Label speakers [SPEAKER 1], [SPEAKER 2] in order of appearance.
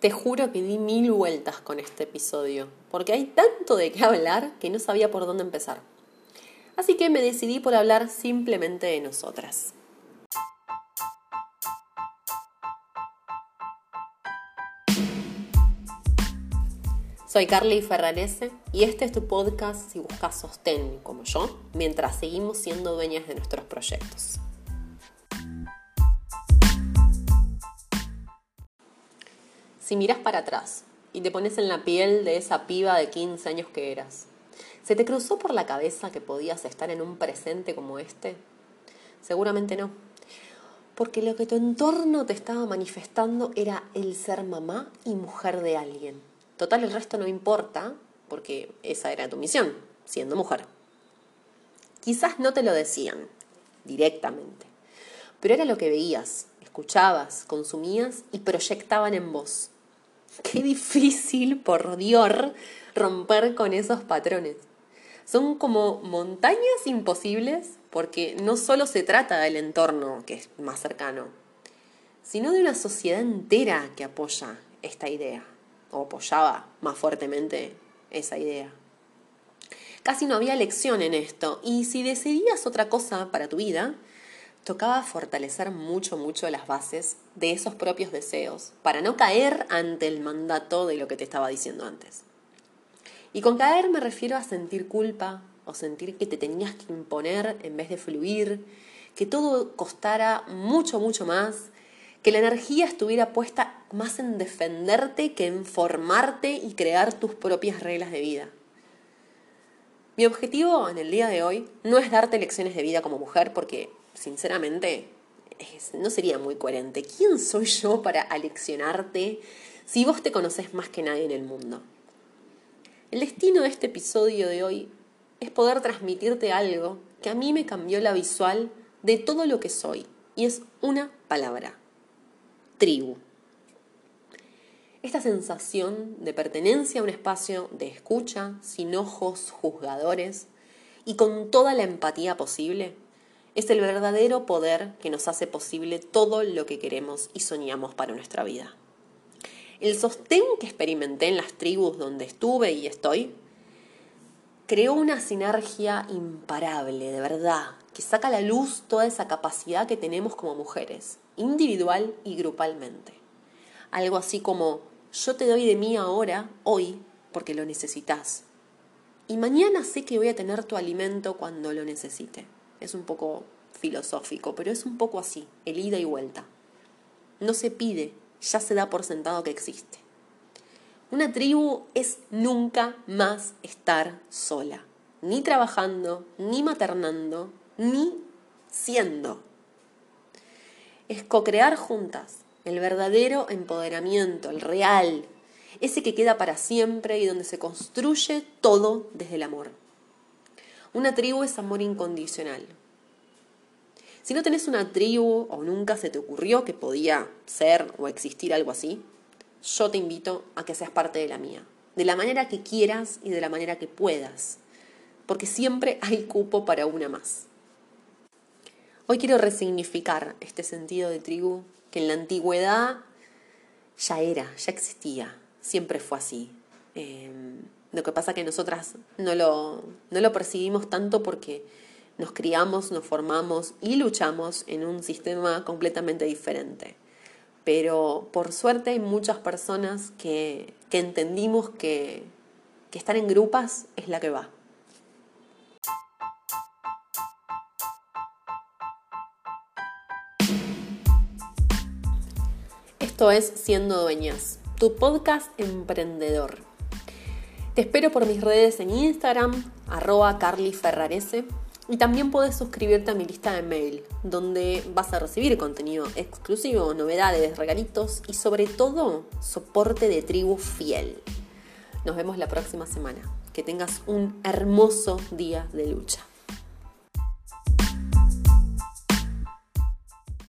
[SPEAKER 1] Te juro que di mil vueltas con este episodio, porque hay tanto de qué hablar que no sabía por dónde empezar. Así que me decidí por hablar simplemente de nosotras. Soy Carly Ferranese y este es tu podcast si buscas sostén, como yo, mientras seguimos siendo dueñas de nuestros proyectos. Si miras para atrás y te pones en la piel de esa piba de 15 años que eras, ¿se te cruzó por la cabeza que podías estar en un presente como este? Seguramente no. Porque lo que tu entorno te estaba manifestando era el ser mamá y mujer de alguien Total, el resto no importa, porque esa era tu misión, siendo mujer. Quizás no te lo decían directamente, pero era lo que veías, escuchabas, consumías y proyectaban en vos. Qué difícil, por Dios, romper con esos patrones. Son como montañas imposibles porque no solo se trata del entorno que es más cercano, sino de una sociedad entera que apoya esta idea o apoyaba más fuertemente esa idea. Casi no había elección en esto y si decidías otra cosa para tu vida, tocaba fortalecer mucho, mucho las bases de esos propios deseos para no caer ante el mandato de lo que te estaba diciendo antes. Y con caer me refiero a sentir culpa o sentir que te tenías que imponer en vez de fluir, que todo costara mucho, mucho más que la energía estuviera puesta más en defenderte que en formarte y crear tus propias reglas de vida. Mi objetivo en el día de hoy no es darte lecciones de vida como mujer porque, sinceramente, no sería muy coherente. ¿Quién soy yo para aleccionarte si vos te conoces más que nadie en el mundo? El destino de este episodio de hoy es poder transmitirte algo que a mí me cambió la visual de todo lo que soy, y es una palabra, tribu. Esta sensación de pertenencia a un espacio de escucha, sin ojos juzgadores y con toda la empatía posible, es el verdadero poder que nos hace posible todo lo que queremos y soñamos para nuestra vida. El sostén que experimenté en las tribus donde estuve y estoy creó una sinergia imparable, de verdad, que saca a la luz toda esa capacidad que tenemos como mujeres individual y grupalmente. Algo así como, yo te doy de mí ahora, hoy, porque lo necesitas. Y mañana sé que voy a tener tu alimento cuando lo necesite. Es un poco filosófico, pero es un poco así, el ida y vuelta. No se pide, ya se da por sentado que existe. Una tribu es nunca más estar sola, ni trabajando, ni maternando, ni siendo es co-crear juntas el verdadero empoderamiento, el real, ese que queda para siempre y donde se construye todo desde el amor. Una tribu es amor incondicional. Si no tenés una tribu o nunca se te ocurrió que podía ser o existir algo así, yo te invito a que seas parte de la mía, de la manera que quieras y de la manera que puedas, porque siempre hay cupo para una más. Hoy quiero resignificar este sentido de tribu que en la antigüedad ya era, ya existía, siempre fue así. Em, lo que pasa que nosotras no lo, no lo percibimos tanto porque nos criamos, nos formamos y luchamos en un sistema completamente diferente. Pero por suerte hay muchas personas que, que entendimos que, que estar en grupas es la que va. Esto es Siendo Dueñas, tu podcast emprendedor. Te espero por mis redes en Instagram, arroba carlyferrarese, y también puedes suscribirte a mi lista de mail, donde vas a recibir contenido exclusivo, novedades, regalitos y sobre todo soporte de tribu fiel. Nos vemos la próxima semana. Que tengas un hermoso día de lucha.